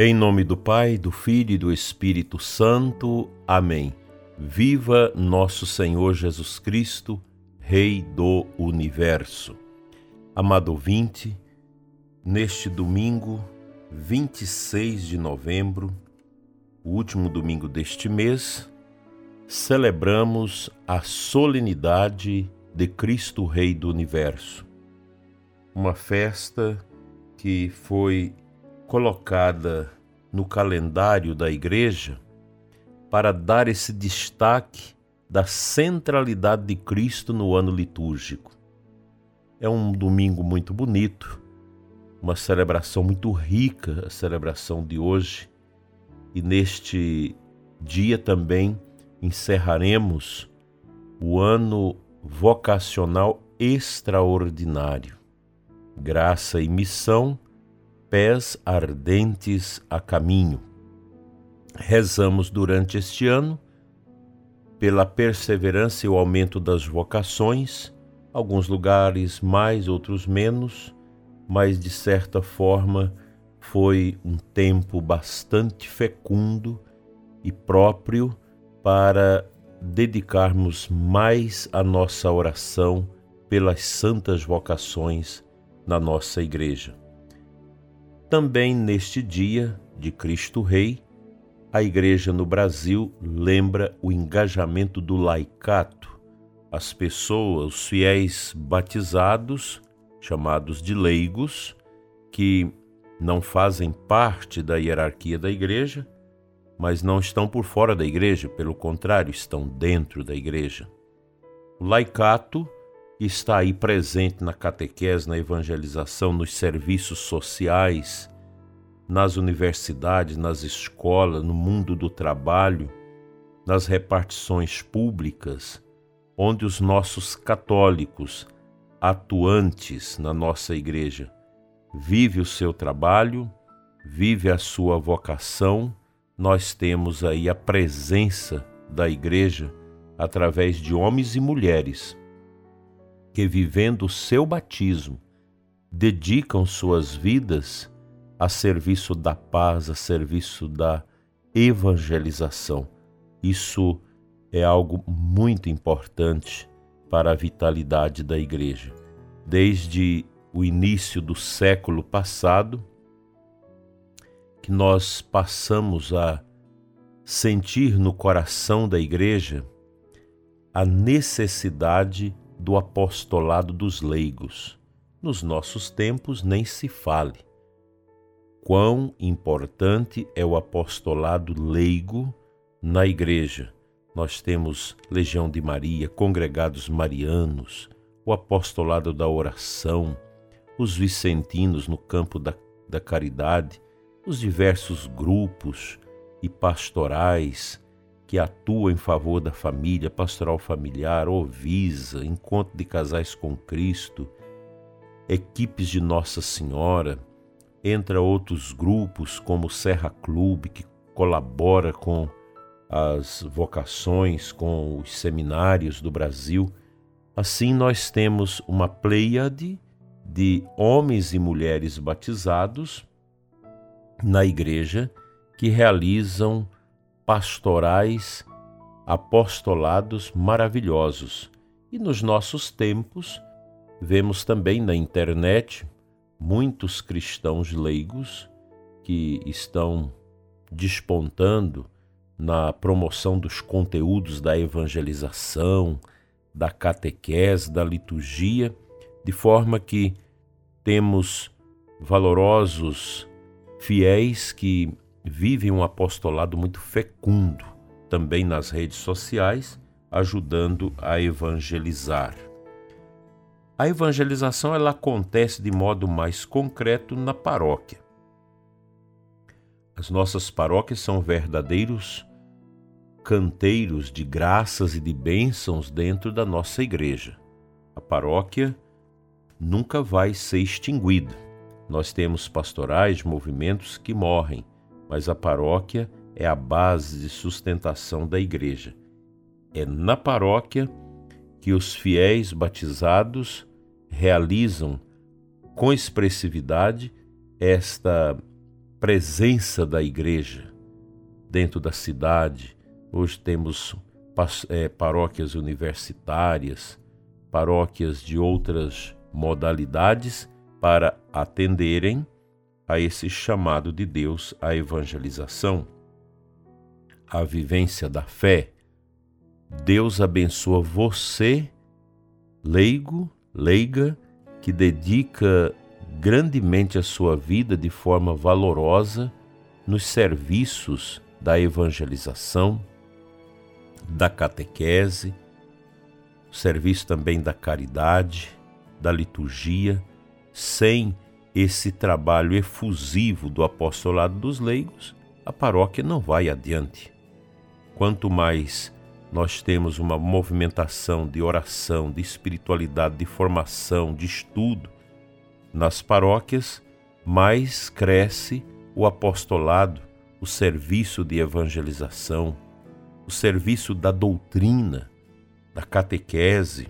Em nome do Pai, do Filho e do Espírito Santo. Amém. Viva nosso Senhor Jesus Cristo, Rei do Universo. Amado ouvinte, neste domingo, 26 de novembro, o último domingo deste mês, celebramos a solenidade de Cristo Rei do Universo. Uma festa que foi colocada no calendário da igreja para dar esse destaque da centralidade de Cristo no ano litúrgico. É um domingo muito bonito, uma celebração muito rica, a celebração de hoje, e neste dia também encerraremos o ano vocacional extraordinário. Graça e missão pés ardentes a caminho. Rezamos durante este ano pela perseverança e o aumento das vocações, alguns lugares mais, outros menos, mas de certa forma foi um tempo bastante fecundo e próprio para dedicarmos mais a nossa oração pelas santas vocações na nossa igreja. Também neste dia de Cristo Rei, a Igreja no Brasil lembra o engajamento do laicato. As pessoas, os fiéis batizados, chamados de leigos, que não fazem parte da hierarquia da Igreja, mas não estão por fora da Igreja, pelo contrário, estão dentro da Igreja. O laicato está aí presente na catequese, na evangelização, nos serviços sociais, nas universidades, nas escolas, no mundo do trabalho, nas repartições públicas, onde os nossos católicos atuantes na nossa igreja vive o seu trabalho, vive a sua vocação, nós temos aí a presença da igreja através de homens e mulheres que, vivendo o seu batismo, dedicam suas vidas a serviço da paz, a serviço da evangelização. Isso é algo muito importante para a vitalidade da igreja. Desde o início do século passado, que nós passamos a sentir no coração da igreja a necessidade do apostolado dos leigos. Nos nossos tempos nem se fale. Quão importante é o apostolado leigo na igreja. Nós temos Legião de Maria, congregados marianos, o apostolado da oração, os vicentinos no campo da, da caridade, os diversos grupos e pastorais que atua em favor da família, pastoral familiar, Ovisa, Encontro de Casais com Cristo, equipes de Nossa Senhora, entre outros grupos como Serra Clube, que colabora com as vocações, com os seminários do Brasil. Assim, nós temos uma pleiade de homens e mulheres batizados na igreja que realizam pastorais, apostolados maravilhosos. E nos nossos tempos, vemos também na internet muitos cristãos leigos que estão despontando na promoção dos conteúdos da evangelização, da catequese, da liturgia, de forma que temos valorosos fiéis que vivem um apostolado muito fecundo também nas redes sociais, ajudando a evangelizar. A evangelização ela acontece de modo mais concreto na paróquia. As nossas paróquias são verdadeiros canteiros de graças e de bênçãos dentro da nossa igreja. A paróquia nunca vai ser extinguida. Nós temos pastorais, movimentos que morrem, mas a paróquia é a base de sustentação da igreja. É na paróquia que os fiéis batizados realizam com expressividade esta presença da igreja dentro da cidade. Hoje temos é, paróquias universitárias, paróquias de outras modalidades para atenderem a esse chamado de Deus à evangelização, à vivência da fé. Deus abençoa você, leigo, leiga, que dedica grandemente a sua vida de forma valorosa nos serviços da evangelização, da catequese, serviço também da caridade, da liturgia, sem esse trabalho efusivo do apostolado dos leigos, a paróquia não vai adiante. Quanto mais nós temos uma movimentação de oração, de espiritualidade, de formação, de estudo nas paróquias, mais cresce o apostolado, o serviço de evangelização, o serviço da doutrina, da catequese.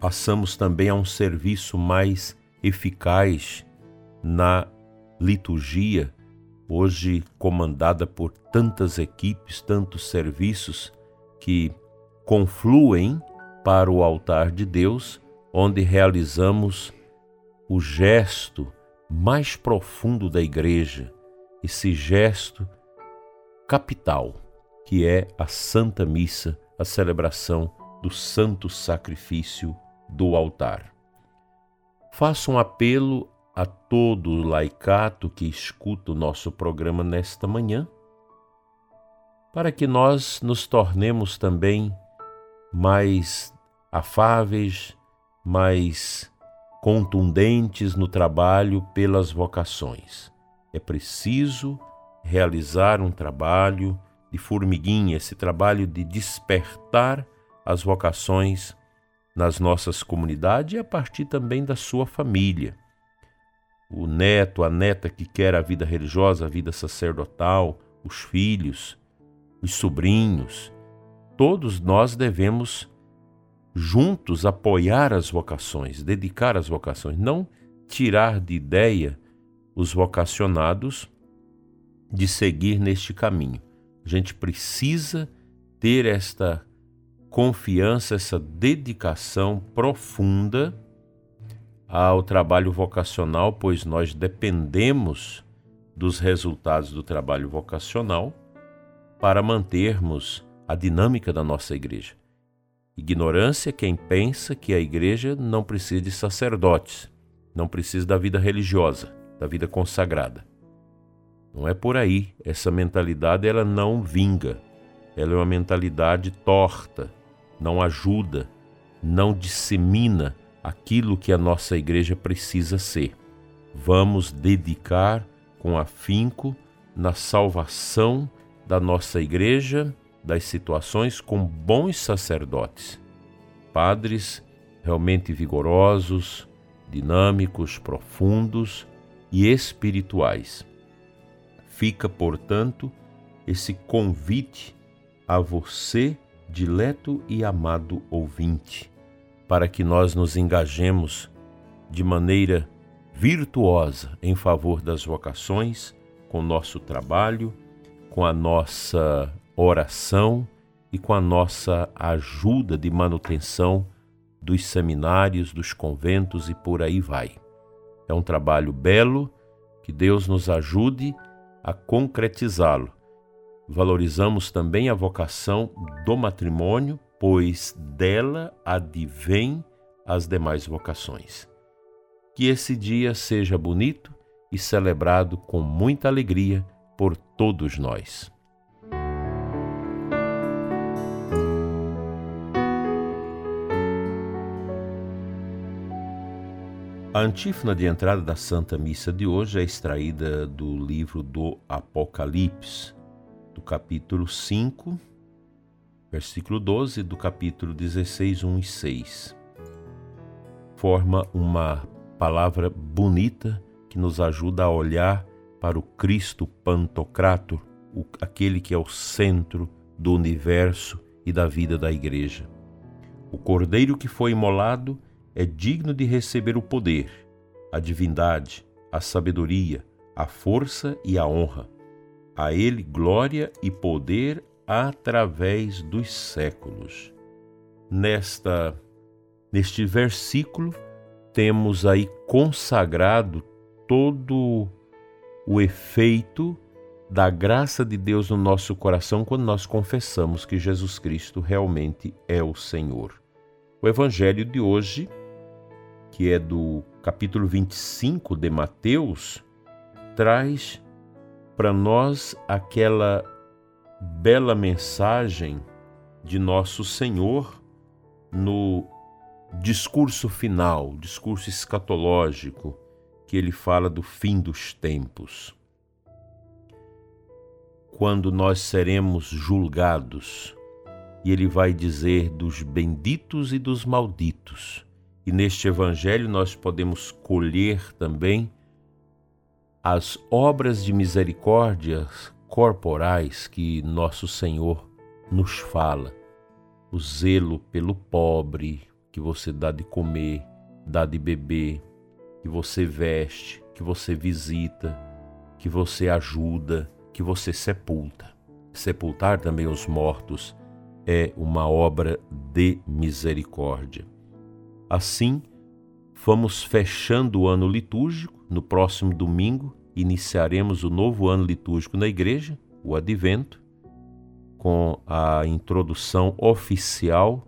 Passamos também a um serviço mais eficaz na liturgia, hoje comandada por tantas equipes, tantos serviços que confluem para o altar de Deus, onde realizamos o gesto mais profundo da igreja, esse gesto capital, que é a Santa Missa, a celebração do santo sacrifício do altar. Faço um apelo a todo o laicato que escuta o nosso programa nesta manhã, para que nós nos tornemos também mais afáveis, mais contundentes no trabalho pelas vocações. É preciso realizar um trabalho de formiguinha, esse trabalho de despertar as vocações nas nossas comunidades e a partir também da sua família. O neto, a neta que quer a vida religiosa, a vida sacerdotal, os filhos, os sobrinhos, todos nós devemos juntos apoiar as vocações, dedicar as vocações, não tirar de ideia os vocacionados de seguir neste caminho. A gente precisa ter esta confiança, essa dedicação profunda ao trabalho vocacional, pois nós dependemos dos resultados do trabalho vocacional para mantermos a dinâmica da nossa igreja. Ignorância é quem pensa que a igreja não precisa de sacerdotes, não precisa da vida religiosa, da vida consagrada. Não é por aí. Essa mentalidade ela não vinga. Ela é uma mentalidade torta, não ajuda, não dissemina aquilo que a nossa igreja precisa ser. Vamos dedicar com afinco na salvação da nossa igreja das situações com bons sacerdotes, padres realmente vigorosos, dinâmicos, profundos e espirituais. Fica, portanto, esse convite a você, dileto e amado ouvinte, para que nós nos engajemos de maneira virtuosa em favor das vocações, com nosso trabalho, com a nossa oração e com a nossa ajuda de manutenção dos seminários, dos conventos e por aí vai. É um trabalho belo, que Deus nos ajude a concretizá-lo. Valorizamos também a vocação do matrimônio, pois dela advém as demais vocações. Que esse dia seja bonito e celebrado com muita alegria por todos nós. A antífona de entrada da Santa Missa de hoje é extraída do livro do Apocalipse, do capítulo 5, versículo 12, do capítulo 16, 1 e 6. Forma uma palavra bonita que nos ajuda a olhar para o Cristo Pantocrator, aquele que é o centro do universo e da vida da Igreja. O Cordeiro que foi imolado é digno de receber o poder, a divindade, a sabedoria, a força e a honra. A Ele glória e poder através dos séculos. Nesta neste versículo temos aí consagrado todo o efeito da graça de Deus no nosso coração quando nós confessamos que Jesus Cristo realmente é o Senhor. O evangelho de hoje, que é do capítulo 25 de Mateus, traz para nós aquela bela mensagem de nosso Senhor no discurso final, discurso escatológico, que ele fala do fim dos tempos. Quando nós seremos julgados, e ele vai dizer dos benditos e dos malditos. E neste evangelho nós podemos colher também as obras de misericórdia corporais que nosso Senhor nos fala. O zelo pelo pobre, que você dá de comer, dá de beber, que você veste, que você visita, que você ajuda, que você sepulta. Sepultar também os mortos é uma obra de misericórdia. Assim, vamos fechando o ano litúrgico. No próximo domingo, iniciaremos o novo ano litúrgico na igreja, o Advento, com a introdução oficial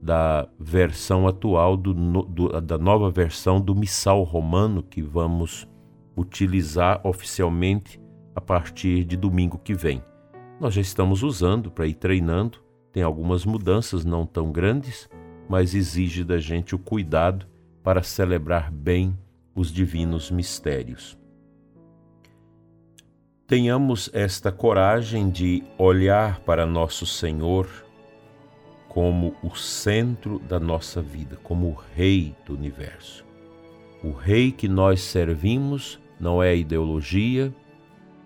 da versão atual, do, do, da nova versão do Missal Romano, que vamos utilizar oficialmente a partir de domingo que vem. Nós já estamos usando para ir treinando, tem algumas mudanças não tão grandes, mas exige da gente o cuidado para celebrar bem os divinos mistérios. Tenhamos esta coragem de olhar para nosso Senhor como o centro da nossa vida, como o Rei do universo. O Rei que nós servimos não é ideologia,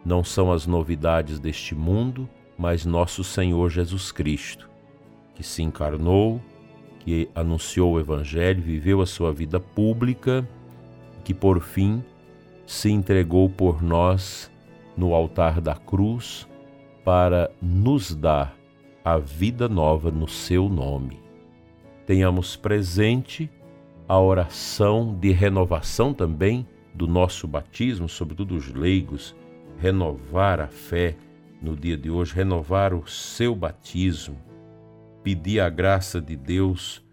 não são as novidades deste mundo, mas nosso Senhor Jesus Cristo, que se encarnou, que anunciou o Evangelho, viveu a sua vida pública, que por fim se entregou por nós no altar da cruz para nos dar a vida nova no seu nome. Tenhamos presente a oração de renovação também do nosso batismo, sobretudo os leigos, renovar a fé no dia de hoje, renovar o seu batismo, pedir a graça de Deus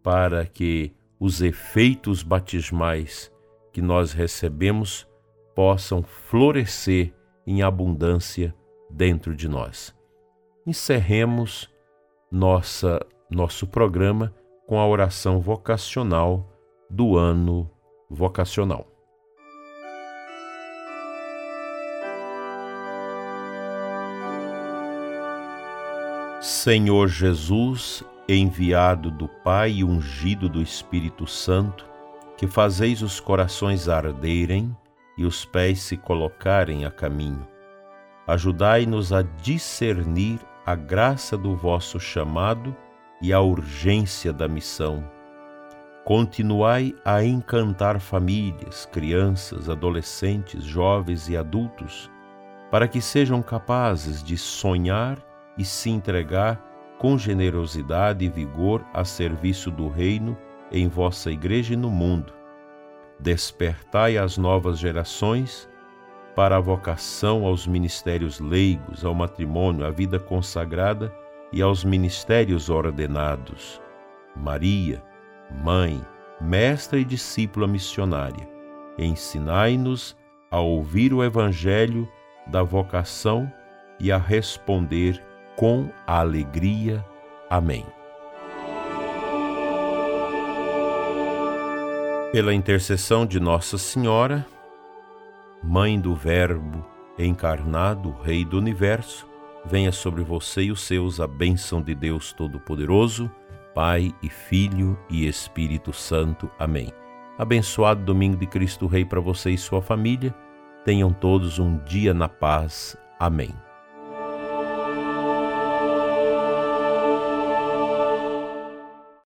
para que os efeitos batismais que nós recebemos possam florescer em abundância dentro de nós encerremos nossa, nosso programa com a oração vocacional do ano vocacional. Senhor Jesus, enviado do Pai e ungido do Espírito Santo, que fazeis os corações arderem e os pés se colocarem a caminho. Ajudai-nos a discernir a graça do vosso chamado e a urgência da missão. Continuai a encantar famílias, crianças, adolescentes, jovens e adultos, para que sejam capazes de sonhar e se entregar com generosidade e vigor a serviço do Reino em vossa Igreja e no mundo. Despertai as novas gerações para a vocação aos ministérios leigos, ao matrimônio, à vida consagrada e aos ministérios ordenados. Maria, mãe, mestra e discípula missionária, ensinai-nos a ouvir o evangelho da vocação e a responder com alegria. Amém. Pela intercessão de Nossa Senhora, Mãe do Verbo encarnado, Rei do universo, venha sobre você e os seus a bênção de Deus Todo-Poderoso, Pai e Filho e Espírito Santo. Amém. Abençoado domingo de Cristo Rei para você e sua família. Tenham todos um dia na paz. Amém.